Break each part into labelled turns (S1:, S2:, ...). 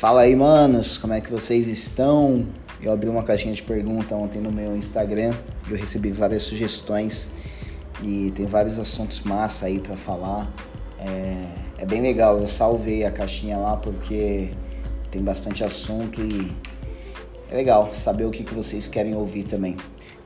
S1: Fala aí, manos, como é que vocês estão? Eu abri uma caixinha de pergunta ontem no meu Instagram e eu recebi várias sugestões e tem vários assuntos massa aí para falar. É, é, bem legal, eu salvei a caixinha lá porque tem bastante assunto e é legal saber o que, que vocês querem ouvir também.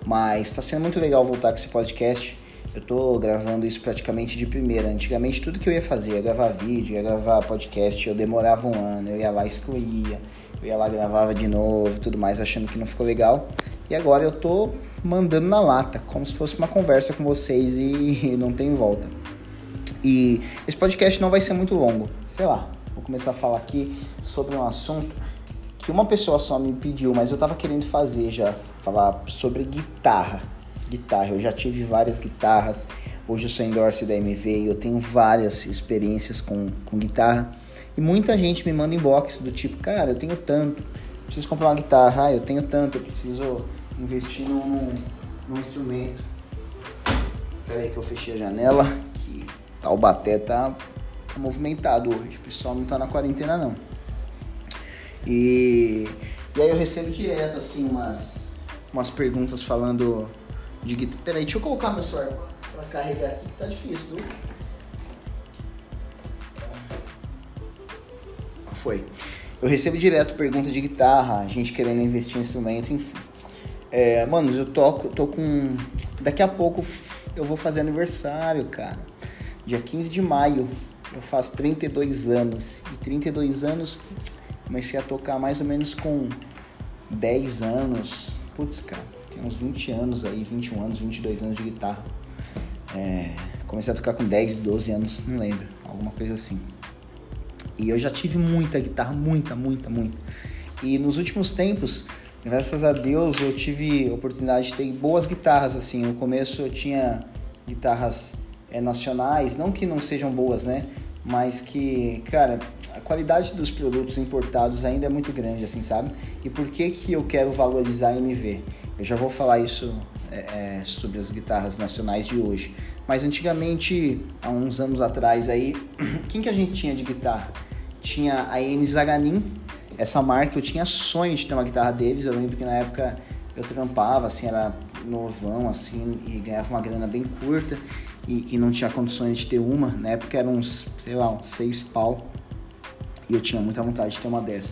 S1: Mas está sendo muito legal voltar com esse podcast. Eu tô gravando isso praticamente de primeira. Antigamente tudo que eu ia fazer, ia gravar vídeo, ia gravar podcast, eu demorava um ano, eu ia lá excluía, eu ia lá gravava de novo, tudo mais, achando que não ficou legal. E agora eu tô mandando na lata, como se fosse uma conversa com vocês e não tem volta. E esse podcast não vai ser muito longo, sei lá. Vou começar a falar aqui sobre um assunto que uma pessoa só me pediu, mas eu tava querendo fazer já, falar sobre guitarra guitarra. Eu já tive várias guitarras. Hoje eu sou endorse da MV e eu tenho várias experiências com, com guitarra. E muita gente me manda inbox do tipo, cara, eu tenho tanto, preciso comprar uma guitarra, ah, eu tenho tanto, eu preciso investir num, num instrumento. Pera aí que eu fechei a janela, que Taubaté tá, tá movimentado hoje, o pessoal não tá na quarentena não. E, e aí eu recebo direto assim umas, umas perguntas falando de guitarra. Peraí, deixa eu colocar meu celular pra carregar aqui que tá difícil, viu? Foi. Eu recebo direto pergunta de guitarra, gente querendo investir em instrumento, enfim. É, mano, eu toco, tô com. Daqui a pouco eu vou fazer aniversário, cara. Dia 15 de maio. Eu faço 32 anos. E 32 anos comecei a tocar mais ou menos com 10 anos. Putz, cara tem uns 20 anos aí, 21 anos, 22 anos de guitarra. É, comecei a tocar com 10, 12 anos, não lembro, alguma coisa assim. E eu já tive muita guitarra, muita, muita, muita. E nos últimos tempos, graças a Deus, eu tive oportunidade de ter boas guitarras, assim. No começo eu tinha guitarras é, nacionais, não que não sejam boas, né? Mas que, cara, a qualidade dos produtos importados ainda é muito grande, assim, sabe? E por que que eu quero valorizar a MV? Eu já vou falar isso é, é, sobre as guitarras nacionais de hoje. Mas antigamente, há uns anos atrás aí, quem que a gente tinha de guitarra? Tinha a N Zaganin, essa marca, eu tinha sonho de ter uma guitarra deles. Eu lembro que na época eu trampava, assim, era novão, assim, e ganhava uma grana bem curta e, e não tinha condições de ter uma. Na época eram uns, sei lá, uns seis pau. E eu tinha muita vontade de ter uma dessa.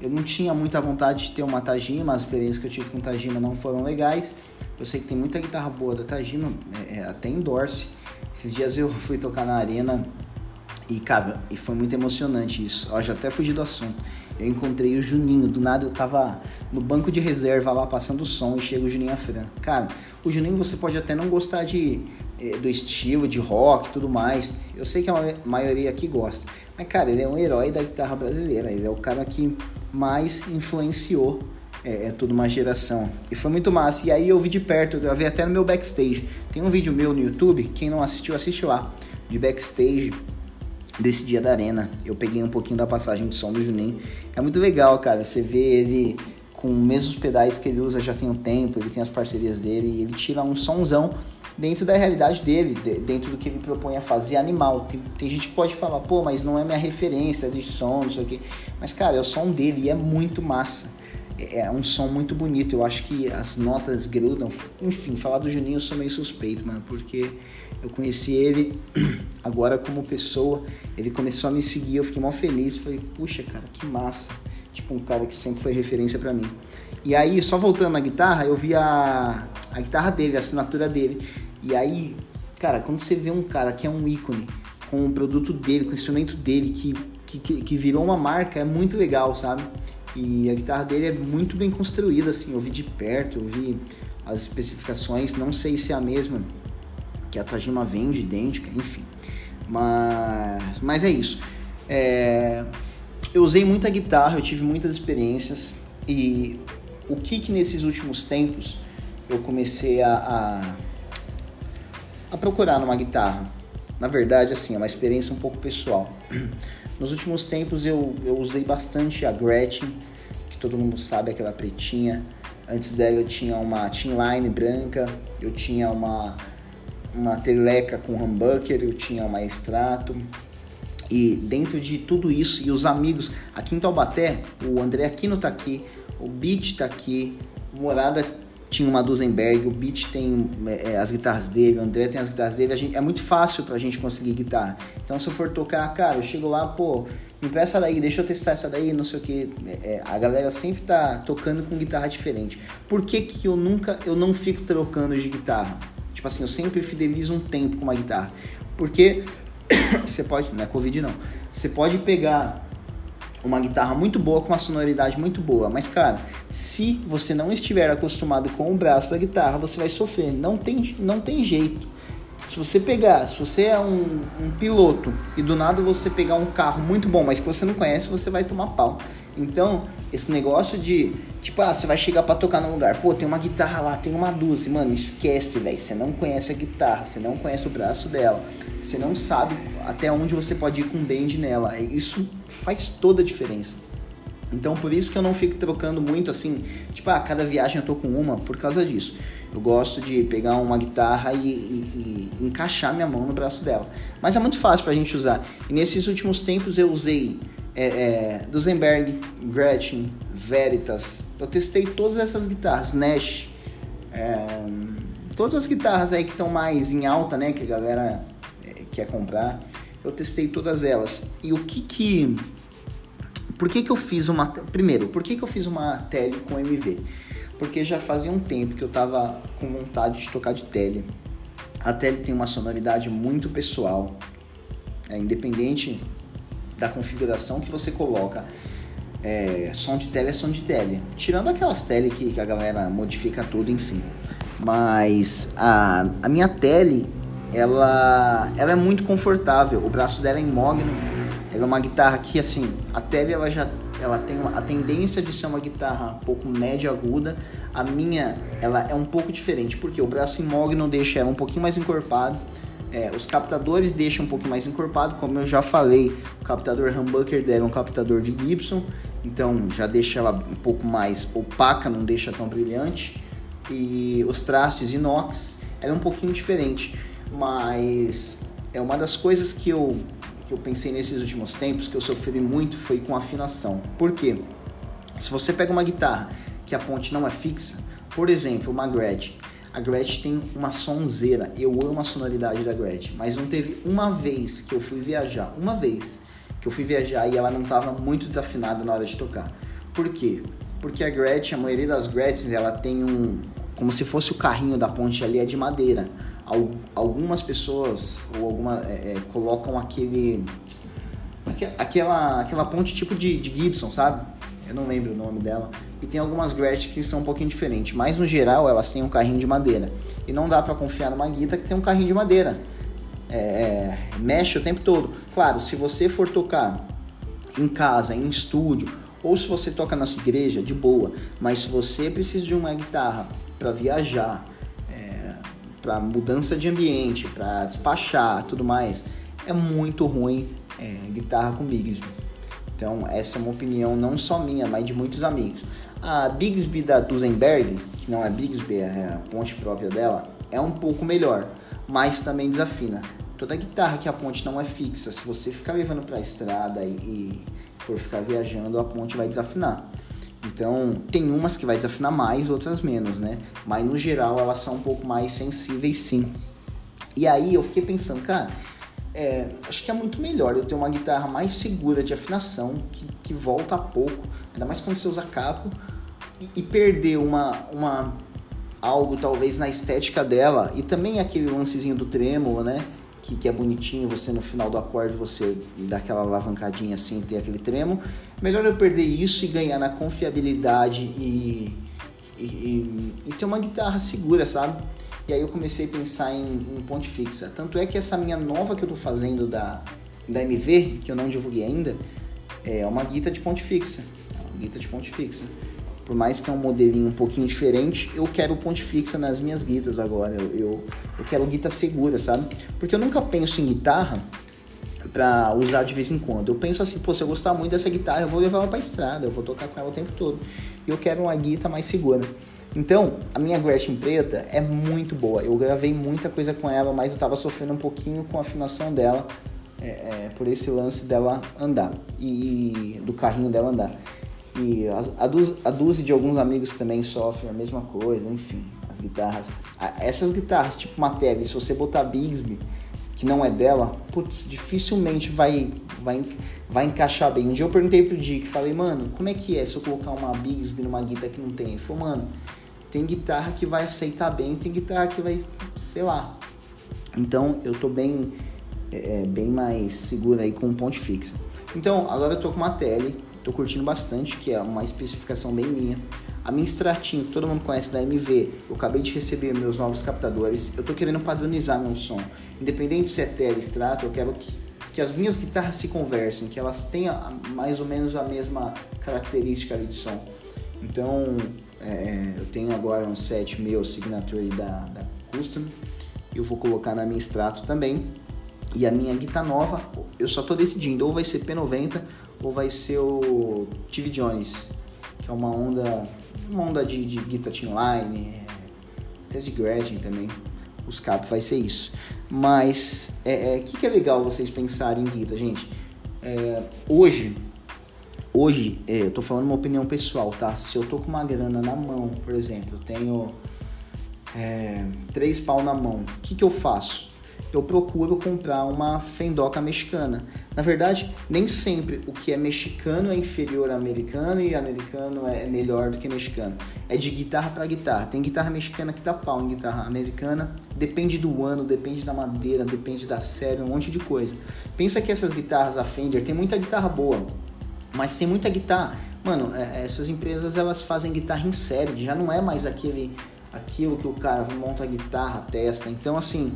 S1: Eu não tinha muita vontade de ter uma Tajima, as experiências que eu tive com Tajima não foram legais. Eu sei que tem muita guitarra boa da Tajima, é, é, até endorse. Esses dias eu fui tocar na arena e, cara, e foi muito emocionante isso. Ó, já até fugi do assunto. Eu encontrei o Juninho, do nada eu tava no banco de reserva lá passando o som e chega o Juninho Afran. Cara, o Juninho você pode até não gostar de, eh, do estilo, de rock e tudo mais. Eu sei que a maioria aqui gosta. Mas, cara, ele é um herói da guitarra brasileira. Ele é o cara que mais influenciou é, é, toda uma geração. E foi muito massa. E aí eu vi de perto, eu gravei até no meu backstage. Tem um vídeo meu no YouTube, quem não assistiu, assiste lá. De backstage desse dia da arena. Eu peguei um pouquinho da passagem de som do Juninho. É muito legal, cara. Você vê ele com os mesmos pedais que ele usa já tem um tempo, ele tem as parcerias dele, e ele tira um sonzão dentro da realidade dele, dentro do que ele propõe a fazer animal. Tem, tem gente que pode falar, pô, mas não é minha referência de som, não sei o quê. Mas, cara, é o som dele e é muito massa. É, é um som muito bonito. Eu acho que as notas grudam. Enfim, falar do Juninho eu sou meio suspeito, mano, porque eu conheci ele agora como pessoa. Ele começou a me seguir, eu fiquei mó feliz. Falei, puxa, cara, que massa. Tipo, um cara que sempre foi referência para mim. E aí, só voltando na guitarra, eu vi a, a guitarra dele, a assinatura dele. E aí, cara, quando você vê um cara que é um ícone, com o produto dele, com o instrumento dele, que, que, que virou uma marca, é muito legal, sabe? E a guitarra dele é muito bem construída, assim, eu vi de perto, eu vi as especificações, não sei se é a mesma que a Tajima vende, idêntica, enfim. Mas, mas é isso. É, eu usei muita guitarra, eu tive muitas experiências e o que que nesses últimos tempos eu comecei a, a, a procurar numa guitarra? Na verdade, assim, é uma experiência um pouco pessoal. Nos últimos tempos eu, eu usei bastante a Gretchen, que todo mundo sabe, aquela pretinha. Antes dela eu tinha uma Line branca, eu tinha uma, uma Teleca com humbucker, eu tinha uma Strato. E dentro de tudo isso, e os amigos, aqui em Taubaté, o André Aquino tá aqui, o Beat tá aqui, o Morada tinha uma Duesenberg, o Beat tem é, é, as guitarras dele, o André tem as guitarras dele, gente, é muito fácil pra gente conseguir guitarra. Então se eu for tocar, cara, eu chego lá, pô, me peça daí, deixa eu testar essa daí, não sei o que. É, a galera sempre tá tocando com guitarra diferente. Por que que eu nunca, eu não fico trocando de guitarra? Tipo assim, eu sempre fidelizo um tempo com uma guitarra. Porque você pode, não é Covid não, você pode pegar uma guitarra muito boa com uma sonoridade muito boa. Mas, cara, se você não estiver acostumado com o braço da guitarra, você vai sofrer. Não tem, não tem jeito. Se você pegar, se você é um, um piloto e do nada você pegar um carro muito bom, mas que você não conhece, você vai tomar pau. Então, esse negócio de, tipo, ah, você vai chegar para tocar num lugar, pô, tem uma guitarra lá, tem uma dúzia, mano, esquece, velho. Você não conhece a guitarra, você não conhece o braço dela, você não sabe até onde você pode ir com o bend nela. Isso faz toda a diferença. Então, por isso que eu não fico trocando muito assim, tipo, ah, cada viagem eu tô com uma, por causa disso. Eu gosto de pegar uma guitarra e, e, e encaixar minha mão no braço dela. Mas é muito fácil pra gente usar. E nesses últimos tempos eu usei é, é, Duesenberg, Gretchen, Veritas. Eu testei todas essas guitarras, Nash, é, todas as guitarras aí que estão mais em alta, né, que a galera é, quer comprar. Eu testei todas elas. E o que que por que, que eu fiz uma. Primeiro, por que, que eu fiz uma tele com MV? Porque já fazia um tempo que eu tava com vontade de tocar de tele. A tele tem uma sonoridade muito pessoal, é independente da configuração que você coloca. É, som de tele é som de tele. Tirando aquelas tele que, que a galera modifica tudo, enfim. Mas a, a minha tele, ela, ela é muito confortável. O braço dela é imóvel. Ela é uma guitarra que, assim, a tele ela já ela tem uma, a tendência de ser uma guitarra um pouco média aguda. A minha, ela é um pouco diferente, porque o braço imóvel deixa ela um pouquinho mais encorpado. É, os captadores deixam um pouquinho mais encorpado, como eu já falei, o captador humbucker dela é um captador de Gibson, então já deixa ela um pouco mais opaca, não deixa tão brilhante. E os trastes inox, ela é um pouquinho diferente, mas é uma das coisas que eu, eu pensei nesses últimos tempos, que eu sofri muito, foi com afinação. Por quê? Se você pega uma guitarra que a ponte não é fixa, por exemplo, uma Gretsch, a Gretsch tem uma sonzeira. Eu amo a sonoridade da Gretsch, mas não teve uma vez que eu fui viajar, uma vez que eu fui viajar e ela não estava muito desafinada na hora de tocar. Por quê? Porque a Gretsch, a maioria das Gretchens, ela tem um como se fosse o carrinho da ponte ali é de madeira. Algumas pessoas ou alguma é, é, colocam aquele aquela aquela ponte tipo de, de Gibson, sabe? eu não lembro o nome dela. E tem algumas Gretchen que são um pouquinho diferentes, mas no geral elas têm um carrinho de madeira. E não dá para confiar numa guita que tem um carrinho de madeira. É, é, mexe o tempo todo. Claro, se você for tocar em casa, em estúdio, ou se você toca na sua igreja, de boa. Mas se você precisa de uma guitarra para viajar, para mudança de ambiente, para despachar, tudo mais, é muito ruim é, guitarra com Bigsby. Então, essa é uma opinião não só minha, mas de muitos amigos. A Bigsby da Duesenberg, que não é Bigsby, é a ponte própria dela, é um pouco melhor, mas também desafina. Toda guitarra que a ponte não é fixa, se você ficar levando para a estrada e, e for ficar viajando, a ponte vai desafinar. Então, tem umas que vai desafinar mais, outras menos, né? Mas no geral elas são um pouco mais sensíveis sim. E aí eu fiquei pensando, cara, é, acho que é muito melhor eu ter uma guitarra mais segura de afinação, que, que volta a pouco, ainda mais quando você usa capo, e, e, perder uma, uma algo talvez na estética dela, e também aquele lancezinho do trêmulo, né? Que, que é bonitinho, você no final do acorde você dá aquela alavancadinha assim, ter aquele tremo. Melhor eu perder isso e ganhar na confiabilidade e, e, e, e ter uma guitarra segura, sabe? E aí eu comecei a pensar em, em ponte fixa. Tanto é que essa minha nova que eu tô fazendo da, da MV, que eu não divulguei ainda, é uma guita de ponte fixa. É uma guita de ponte fixa. Por mais que é um modelinho um pouquinho diferente, eu quero ponte fixa nas minhas guitas agora. Eu, eu, eu quero guita segura, sabe? Porque eu nunca penso em guitarra para usar de vez em quando. Eu penso assim, pô, se eu gostar muito dessa guitarra, eu vou levar ela pra estrada, eu vou tocar com ela o tempo todo. E eu quero uma guita mais segura. Então, a minha Gretchen preta é muito boa. Eu gravei muita coisa com ela, mas eu tava sofrendo um pouquinho com a afinação dela. é, é, por esse lance dela andar e, do carrinho dela andar. E a, a, Duzi de alguns amigos também sofrem a mesma coisa, enfim, as guitarras. Essas guitarras, tipo uma Tele, se você botar Bigsby, que não é dela, putz, dificilmente vai, vai, vai encaixar bem. Um dia eu perguntei pro Dick, falei, mano, como é que é se eu colocar uma Bigsby numa guitarra que não tem? Ele falou, mano, tem guitarra que vai aceitar bem, tem guitarra que vai, sei lá. Então eu tô bem, é, é bem mais seguro aí com ponte fixa. Então agora eu tô com uma tele, tô curtindo bastante, que é uma especificação bem minha. A minha Stratin, que todo mundo conhece da MV, eu acabei de receber meus novos captadores. Eu tô querendo padronizar meu som. Independente se é tele, Strato, eu quero que, que as minhas guitarras se conversem, que elas tenham mais ou menos a mesma característica ali de som. Então, é, eu tenho agora um set meu signature da, da Custom. Eu vou colocar na minha Strato também. E a minha guitarra nova, eu só tô decidindo, ou vai ser P90 ou vai ser o TV Jones que é uma onda, uma onda de, de guitar line, até de Gretchen também. Os capos vai ser isso. Mas o é, é, que, que é legal vocês pensarem em guitar, gente? É, hoje, hoje, é, eu tô falando uma opinião pessoal, tá? Se eu tô com uma grana na mão, por exemplo, eu tenho é, três pau na mão, o que, que eu faço? Eu procuro comprar uma fendoca mexicana. Na verdade, nem sempre o que é mexicano é inferior a americano e americano é melhor do que mexicano. É de guitarra para guitarra. Tem guitarra mexicana que dá pau em guitarra americana. Depende do ano, depende da madeira, depende da série, um monte de coisa. Pensa que essas guitarras, a Fender, tem muita guitarra boa, mas tem muita guitarra. Mano, é, essas empresas elas fazem guitarra em série, já não é mais aquele aquilo que o cara monta a guitarra, testa. Então, assim,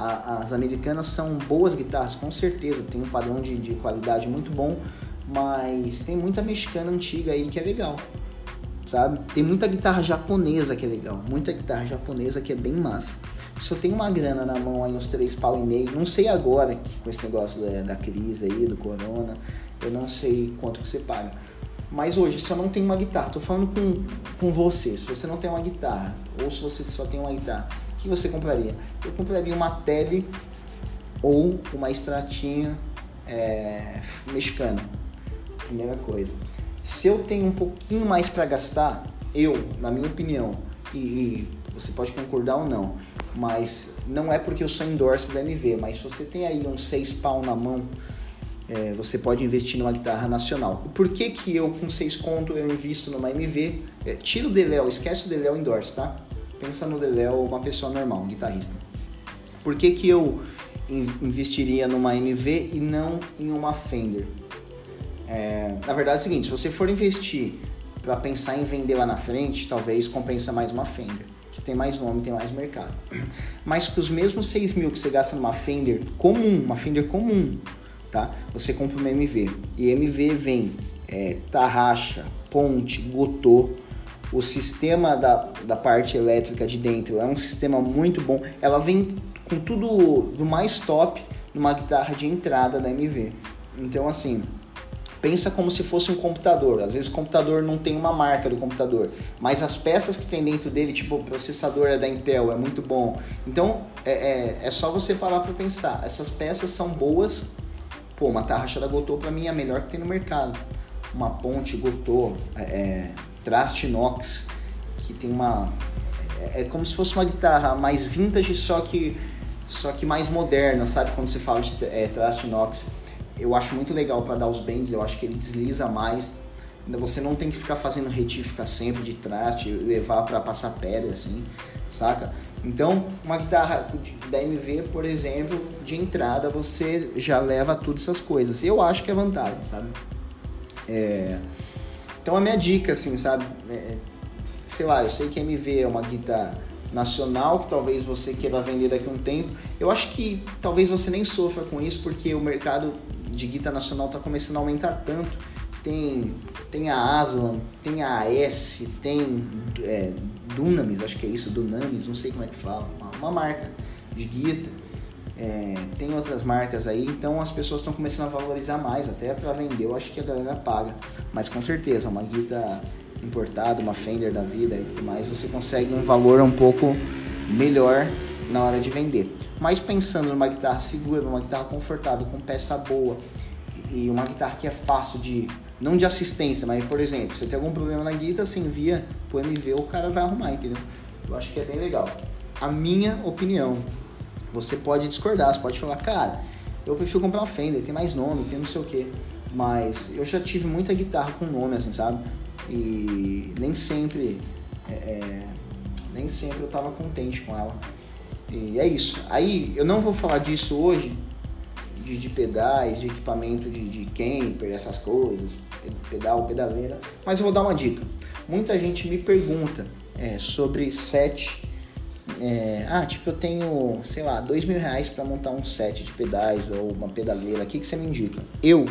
S1: a, as americanas são boas guitarras, com certeza, tem um padrão de, de qualidade muito bom, mas tem muita mexicana antiga aí que é legal, sabe? Tem muita guitarra japonesa que é legal, muita guitarra japonesa que é bem massa. Se eu tenho uma grana na mão aí, uns três pau e meio, não sei agora que, com esse negócio da, da crise aí, do corona, eu não sei quanto que você paga. Mas hoje, se eu não tenho uma guitarra, tô falando com, com você, se você não tem uma guitarra, ou se você só tem uma guitarra, que você compraria? Eu compraria uma tele ou uma extratinha é, mexicana. Primeira coisa. Se eu tenho um pouquinho mais para gastar, eu, na minha opinião, e, e, você pode concordar ou não, mas não é porque eu sou endorse da MV, mas se você tem aí uns 6 pau na mão, é, você pode investir numa guitarra nacional. Por que, que eu, com 6 conto, eu invisto numa MV? É, tira o Deléo, esquece o Deléo endorse, tá? Pensa no Deléo uma pessoa normal, um guitarrista. Por que, que eu investiria numa MV e não em uma Fender? É, na verdade é o seguinte, se você for investir para pensar em vender lá na frente, talvez compensa mais uma Fender, que tem mais nome, tem mais mercado. Mas com os mesmos 6 mil que você gasta numa Fender comum, uma Fender comum, tá? Você compra uma MV. E MV vem é, tarraxa, ponte, gotô, o sistema da, da parte elétrica de dentro é um sistema muito bom. Ela vem com tudo do mais top numa guitarra de entrada da MV. Então, assim, pensa como se fosse um computador. Às vezes o computador não tem uma marca do computador, mas as peças que tem dentro dele, tipo o processador é da Intel, é muito bom. Então é, é, é só você parar para pensar. Essas peças são boas. Pô, uma tarraxa da Gotô para mim é a melhor que tem no mercado. Uma ponte Gotô, é, é traste inox, que tem uma é, é como se fosse uma guitarra mais vintage, só que só que mais moderna, sabe? Quando você fala de é, traste inox, eu acho muito legal para dar os bends, eu acho que ele desliza mais. Você não tem que ficar fazendo retífica sempre de traste, levar para passar pedra assim, saca? Então, uma guitarra da MV, por exemplo, de entrada você já leva todas essas coisas. Eu acho que é vantagem, sabe? É... Então a minha dica, assim, sabe? É, sei lá, eu sei que MV é uma guitarra nacional que talvez você queira vender daqui a um tempo. Eu acho que talvez você nem sofra com isso porque o mercado de guitarra nacional está começando a aumentar tanto. Tem, tem a Aslan, tem a AS, tem é, Dunamis, acho que é isso, Dunamis, não sei como é que fala, uma, uma marca de guitarra. É, tem outras marcas aí, então as pessoas estão começando a valorizar mais, até para vender, eu acho que a galera paga. Mas com certeza, uma guitarra importada, uma Fender da vida e tudo mais, você consegue um valor um pouco melhor na hora de vender. Mas pensando numa guitarra segura, numa guitarra confortável, com peça boa e uma guitarra que é fácil de não de assistência, mas por exemplo, você tem algum problema na guitarra, você envia pro MV, o cara vai arrumar, entendeu? Eu acho que é bem legal. A minha opinião, você pode discordar, você pode falar, cara, eu prefiro comprar uma Fender, tem mais nome, tem não sei o que. Mas eu já tive muita guitarra com nome, assim, sabe? E nem sempre. É, é, nem sempre eu tava contente com ela. E é isso. Aí eu não vou falar disso hoje, de, de pedais, de equipamento de, de camper, essas coisas, pedal, pedaleira, mas eu vou dar uma dica. Muita gente me pergunta é, sobre set. É, ah, tipo, eu tenho, sei lá, dois mil reais para montar um set de pedais ou uma pedaleira. O que, que você me indica? Eu,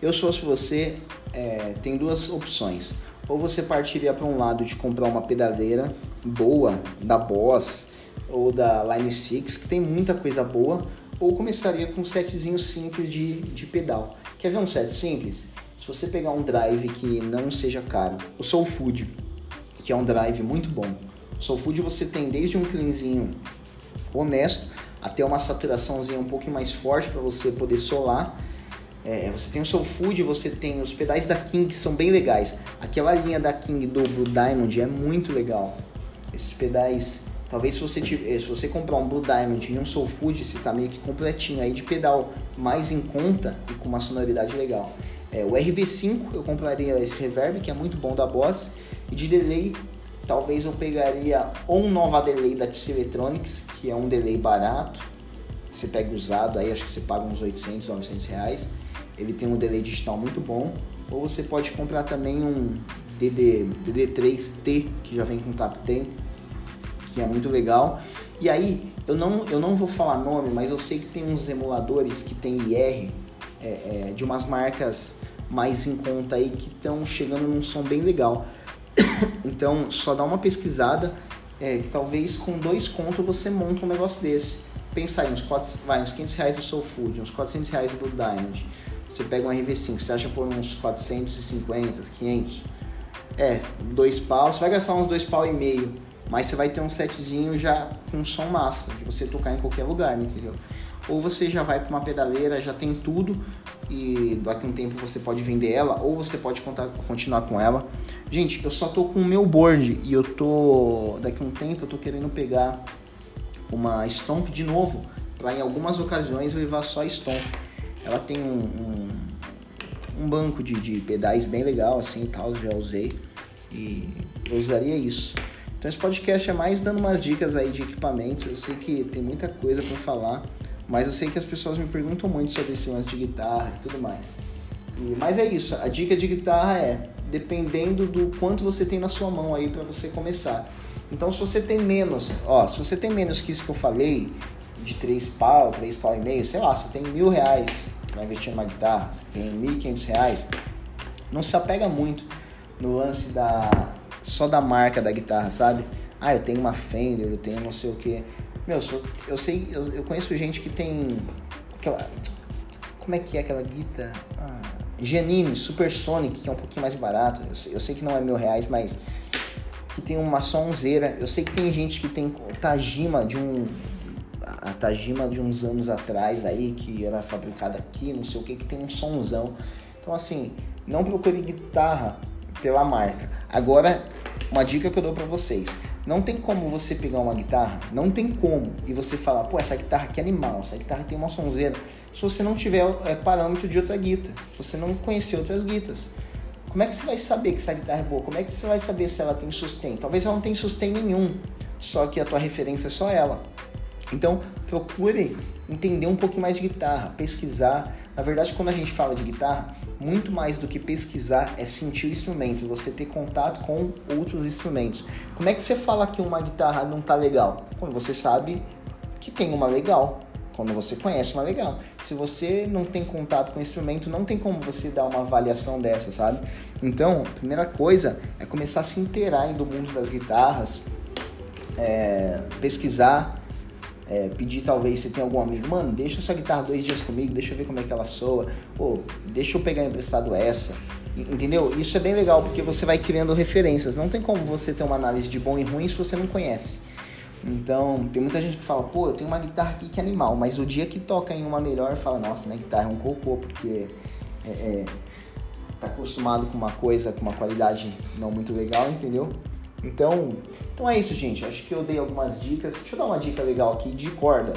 S1: eu sou se você, é, tem duas opções. Ou você partiria para um lado de comprar uma pedaleira boa da Boss ou da Line 6, que tem muita coisa boa, ou começaria com um setzinho simples de, de pedal. Quer ver um set simples? Se você pegar um drive que não seja caro, o Soul Food, que é um drive muito bom. Soul Food você tem desde um cleanzinho honesto até uma saturaçãozinha um pouco mais forte para você poder solar é, você tem o Soul Food, você tem os pedais da King que são bem legais. Aquela linha da King do Blue Diamond é muito legal. Esses pedais, talvez se você, tiver, se você comprar um Blue Diamond e um Soul Food, você tá meio que completinho aí de pedal mais em conta e com uma sonoridade legal. É, o RV5 eu compraria esse reverb que é muito bom da Boss e de delay talvez eu pegaria ou um Nova Delay da TC Electronics que é um delay barato. Você pega usado aí acho que você paga uns 800, 900 reais ele tem um delay digital muito bom. Ou você pode comprar também um DD, DD3T, que já vem com tap tempo, que é muito legal. E aí, eu não, eu não vou falar nome, mas eu sei que tem uns emuladores que tem IR é, é, de umas marcas mais em conta aí que estão chegando num som bem legal. então, só dá uma pesquisada, é, que talvez com dois contos você monta um negócio desse. Pensa aí, uns, 4, vai, uns 500 reais do Soul Food, uns 400 reais do Diamond você pega um RV5, você acha por uns 450, 500. É, dois pau, você vai gastar uns dois pau e meio. Mas você vai ter um setzinho já com som massa, de você tocar em qualquer lugar, né, entendeu? Ou você já vai para uma pedaleira, já tem tudo e daqui a um tempo você pode vender ela, ou você pode contar, continuar com ela. Gente, eu só tô com o meu board e eu tô. Daqui a um tempo eu tô querendo pegar uma Stomp de novo, para em algumas ocasiões levar só Stomp. Ela tem um, um, um banco de, de, pedais bem legal, assim, tal, já usei. E eu usaria isso. Então esse podcast é mais dando umas dicas aí de equipamento. Eu sei que tem muita coisa para falar, mas eu sei que as pessoas me perguntam muito sobre esse lance de guitarra e tudo mais. E, mas é isso, a dica de guitarra é dependendo do quanto você tem na sua mão aí para você começar. Então se você tem menos, ó, se você tem menos que isso que eu falei, de 3 pau, 3 pau e meio, sei lá, você tem mil reais para investir numa guitarra, você tem mil e quinhentos reais, não se apega muito no lance da só da marca da guitarra, sabe? Ah, eu tenho uma Fender, eu tenho não sei o que. Meu, eu sei, eu, eu conheço gente que tem aquela como é que é aquela guitarra? Ah, Janine Supersonic, que é um pouquinho mais barato. Eu sei, eu sei que não é mil reais, mas que tem uma sonzeira. Eu sei que tem gente que tem Tajima de um a Tajima de uns anos atrás aí, que era fabricada aqui, não sei o que, que tem um sonzão. Então assim, não procure guitarra pela marca. Agora, uma dica que eu dou para vocês. Não tem como você pegar uma guitarra, não tem como, e você falar, pô, essa guitarra aqui é animal, essa guitarra tem uma sonzeira, se você não tiver é, parâmetro de outra guitarra, se você não conhecer outras guitarras. Como é que você vai saber que essa guitarra é boa? Como é que você vai saber se ela tem sustain? Talvez ela não tenha sustain nenhum, só que a tua referência é só ela. Então, procure entender um pouquinho mais de guitarra, pesquisar. Na verdade, quando a gente fala de guitarra, muito mais do que pesquisar é sentir o instrumento, você ter contato com outros instrumentos. Como é que você fala que uma guitarra não tá legal? Quando você sabe que tem uma legal, quando você conhece uma legal. Se você não tem contato com o instrumento, não tem como você dar uma avaliação dessa, sabe? Então, a primeira coisa é começar a se inteirar do mundo das guitarras, é, pesquisar, é, pedir talvez se tem algum amigo, mano, deixa sua guitarra dois dias comigo, deixa eu ver como é que ela soa, pô, deixa eu pegar emprestado essa, entendeu? Isso é bem legal porque você vai criando referências, não tem como você ter uma análise de bom e ruim se você não conhece. Então, tem muita gente que fala, pô, eu tenho uma guitarra aqui que é animal, mas o dia que toca em uma melhor, fala, nossa, minha guitarra é um cocô, porque é, é, tá acostumado com uma coisa, com uma qualidade não muito legal, entendeu? Então, então é isso, gente. Acho que eu dei algumas dicas. Deixa eu dar uma dica legal aqui de corda.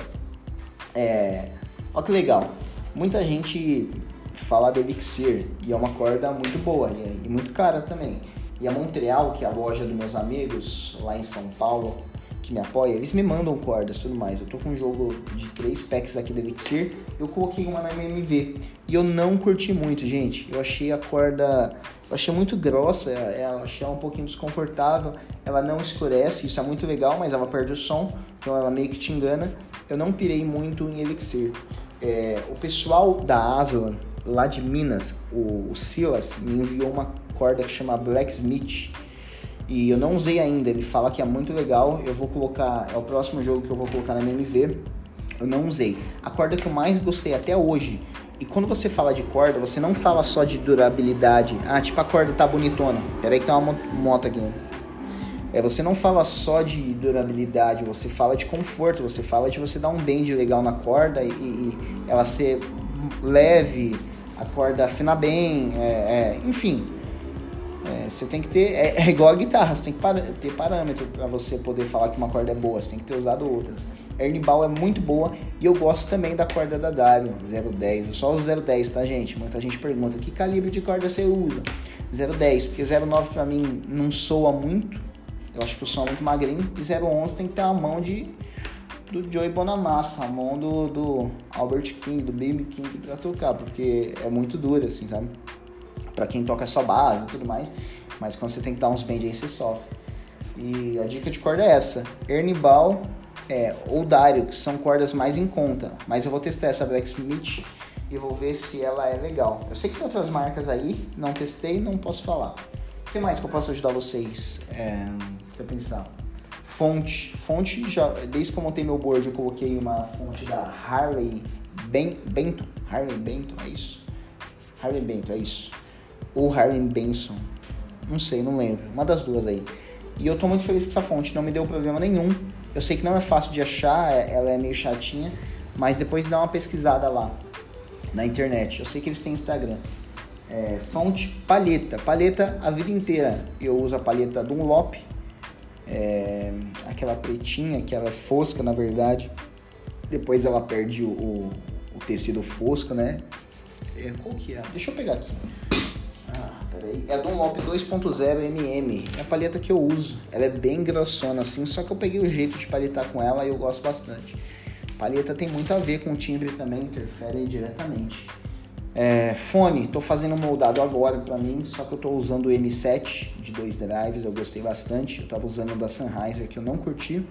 S1: É, olha que legal. Muita gente fala da Elixir e é uma corda muito boa e, e muito cara também. E a Montreal, que é a loja dos meus amigos lá em São Paulo, que me apoia, eles me mandam cordas e tudo mais. Eu tô com um jogo de três packs aqui da Elixir, eu coloquei uma na MMV e eu não curti muito, gente. Eu achei a corda, eu achei muito grossa, eu achei ela um pouquinho desconfortável. Ela não escurece, isso é muito legal, mas ela perde o som, então ela meio que te engana. Eu não pirei muito em Elixir. É, o pessoal da Aslan, lá de Minas, o, o Silas, me enviou uma corda que chama Blacksmith e eu não usei ainda, ele fala que é muito legal. Eu vou colocar, é o próximo jogo que eu vou colocar na MMV. Eu não usei. A corda que eu mais gostei até hoje. E quando você fala de corda, você não fala só de durabilidade. Ah, tipo a corda tá bonitona. Peraí que tem uma moto aqui. É, você não fala só de durabilidade, você fala de conforto, você fala de você dar um bend legal na corda e, e ela ser leve, a corda afinar bem, é, é, enfim. É, você tem que ter. É, é, igual a guitarra, você tem que par, ter parâmetro para você poder falar que uma corda é boa, você tem que ter usado outras. Ball é muito boa e eu gosto também da corda da W, 010. Eu só uso 010, tá, gente? Muita gente pergunta que calibre de corda você usa. 010, porque 09 para mim não soa muito, eu acho que o som é muito magrinho. E 011 tem que ter a mão de do Joey Bonamassa, a mão do, do Albert King, do Baby King pra tocar, porque é muito dura, assim, sabe? Para quem toca só base e tudo mais, mas quando você tem que dar uns bend aí você sofre. E a dica de corda é essa: Ernie Ball é, ou Dario, que são cordas mais em conta, mas eu vou testar essa Blacksmith e vou ver se ela é legal. Eu sei que tem outras marcas aí, não testei, não posso falar. O que mais que eu posso ajudar vocês? É, deixa eu pensar. Fonte. Fonte, já, desde que eu montei meu board, eu coloquei uma fonte da Harley ben, Benton. Harley Benton, é isso? Harley Benton, é isso ou Harley Benson. Não sei, não lembro. Uma das duas aí. E eu tô muito feliz com essa fonte, não me deu problema nenhum. Eu sei que não é fácil de achar, é, ela é meio chatinha, mas depois dá uma pesquisada lá na internet. Eu sei que eles têm Instagram. É, fonte palheta. Palheta a vida inteira. Eu uso a palheta Dunlop, é, aquela pretinha que ela é fosca na verdade. Depois ela perde o, o, o tecido fosco, né? É, qual que é? Deixa eu pegar aqui. É a Dunlop 2.0 MM. É a palheta que eu uso. Ela é bem grossona assim, só que eu peguei o jeito de palhetar com ela e eu gosto bastante. Palheta tem muito a ver com o timbre também, interfere diretamente. É, fone, tô fazendo moldado agora para mim, só que eu tô usando o M7 de dois drives, eu gostei bastante. Eu tava usando o da Sennheiser que eu não curti.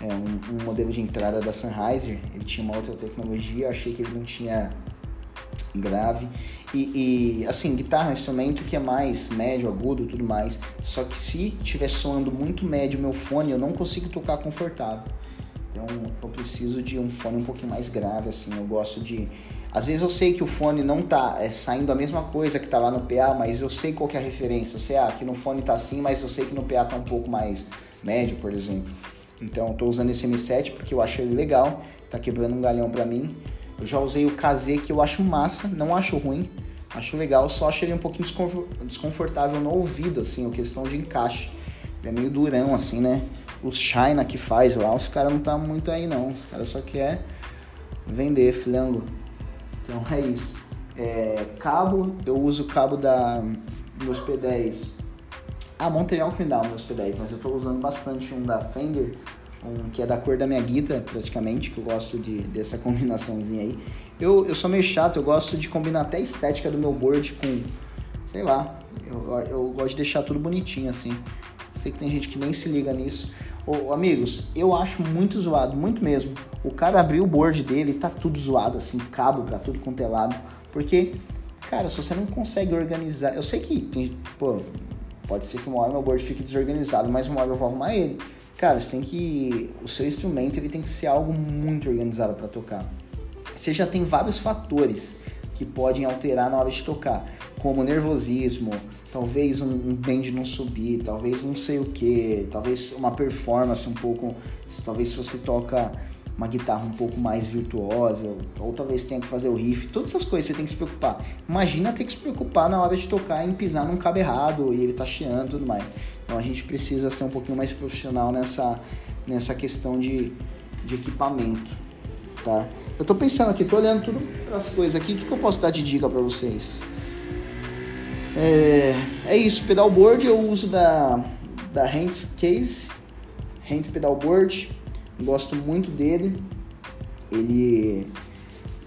S1: É um, um modelo de entrada da Sennheiser, ele tinha uma outra tecnologia, achei que ele não tinha grave. E, e, assim, guitarra é um instrumento que é mais médio, agudo tudo mais. Só que se estiver soando muito médio meu fone, eu não consigo tocar confortável. Então eu preciso de um fone um pouquinho mais grave, assim. Eu gosto de. Às vezes eu sei que o fone não tá é, saindo a mesma coisa que tá lá no PA, mas eu sei qual é a referência. Eu sei, ah, aqui no fone tá assim, mas eu sei que no PA tá um pouco mais médio, por exemplo. Então eu tô usando esse M7 porque eu acho ele legal, tá quebrando um galhão pra mim. Eu já usei o KZ que eu acho massa, não acho ruim, acho legal, só acho ele um pouquinho desconfortável no ouvido, assim, a questão de encaixe. Ele é meio durão, assim, né? O China que faz lá, os caras não tá muito aí não, os caras só quer vender flango. Então é isso. É, cabo, eu uso o cabo da meus P10. Ah, Montreal que me dá meus P10, mas eu tô usando bastante um da Fender um, que é da cor da minha guita, praticamente, que eu gosto de, dessa combinaçãozinha aí. Eu, eu sou meio chato, eu gosto de combinar até a estética do meu board com, sei lá, eu, eu gosto de deixar tudo bonitinho assim. Sei que tem gente que nem se liga nisso. Ô, amigos, eu acho muito zoado, muito mesmo. O cara abriu o board dele e tá tudo zoado, assim, cabo pra tudo quanto é lado. Porque, cara, se você não consegue organizar. Eu sei que, pô, pode ser que uma hora meu board fique desorganizado, mas uma hora eu vou arrumar ele. Cara, você tem que. O seu instrumento ele tem que ser algo muito organizado para tocar. Você já tem vários fatores que podem alterar na hora de tocar, como nervosismo, talvez um, um bend não subir, talvez não sei o que, talvez uma performance um pouco, talvez se você toca uma guitarra um pouco mais virtuosa, ou talvez tenha que fazer o riff, todas essas coisas você tem que se preocupar. Imagina ter que se preocupar na hora de tocar em pisar num cabo errado e ele tá chiando e tudo mais. Então a gente precisa ser um pouquinho mais profissional nessa, nessa questão de, de equipamento, tá? Eu tô pensando aqui, tô olhando tudo as coisas aqui, o que, que eu posso dar de dica para vocês? É, é isso, pedalboard eu uso da, da Hands Case, Hand Pedalboard, gosto muito dele. Ele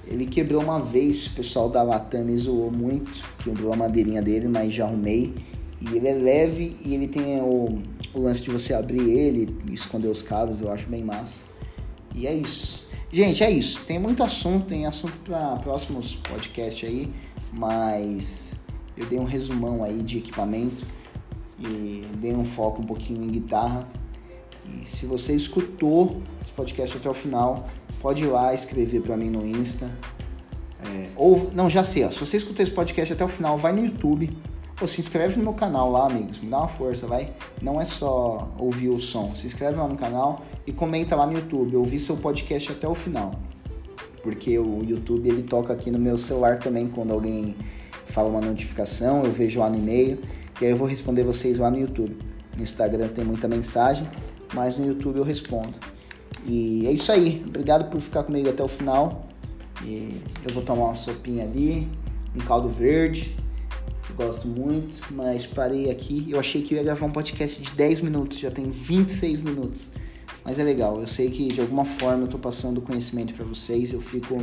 S1: ele quebrou uma vez, o pessoal da Latam me zoou muito, quebrou a madeirinha dele, mas já arrumei. E ele é leve e ele tem o, o lance de você abrir ele e esconder os cabos, eu acho bem massa. E é isso. Gente, é isso. Tem muito assunto, tem assunto para próximos podcasts aí, mas eu dei um resumão aí de equipamento e dei um foco um pouquinho em guitarra. E se você escutou esse podcast até o final, pode ir lá escrever para mim no Insta. É, ou, não, já sei, ó, se você escutou esse podcast até o final, vai no YouTube ou se inscreve no meu canal lá, amigos. Me dá uma força, vai. Não é só ouvir o som. Se inscreve lá no canal e comenta lá no YouTube. Ouvir seu podcast até o final. Porque o YouTube ele toca aqui no meu celular também quando alguém fala uma notificação, eu vejo lá no e-mail e aí eu vou responder vocês lá no YouTube. No Instagram tem muita mensagem, mas no YouTube eu respondo. E é isso aí. Obrigado por ficar comigo até o final. E eu vou tomar uma sopinha ali, um caldo verde. Gosto muito, mas parei aqui. Eu achei que eu ia gravar um podcast de 10 minutos, já tem 26 minutos. Mas é legal, eu sei que de alguma forma eu tô passando conhecimento para vocês, eu fico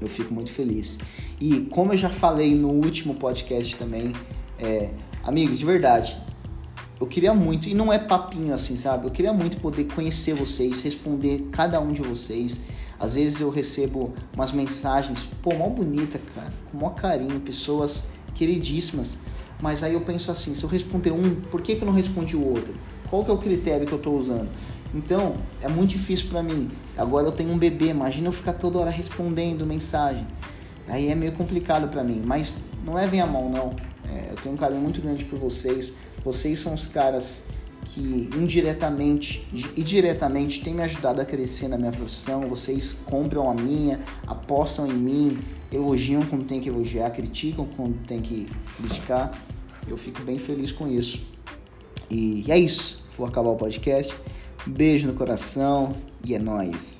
S1: eu fico muito feliz. E como eu já falei no último podcast também, é, amigos, de verdade, eu queria muito, e não é papinho assim, sabe? Eu queria muito poder conhecer vocês, responder cada um de vocês. Às vezes eu recebo umas mensagens, pô, mó bonita, cara, com mó carinho, pessoas queridíssimas. Mas aí eu penso assim, se eu responder um, por que, que eu não respondi o outro? Qual que é o critério que eu estou usando? Então, é muito difícil para mim. Agora eu tenho um bebê, imagina eu ficar toda hora respondendo mensagem. Aí é meio complicado para mim, mas não levem a mão não. É, eu tenho um carinho muito grande por vocês. Vocês são os caras que indiretamente e diretamente têm me ajudado a crescer na minha profissão. Vocês compram a minha, apostam em mim, elogiam quando tem que elogiar, criticam quando tem que criticar. Eu fico bem feliz com isso. E é isso. Vou acabar o podcast. Beijo no coração e é nóis.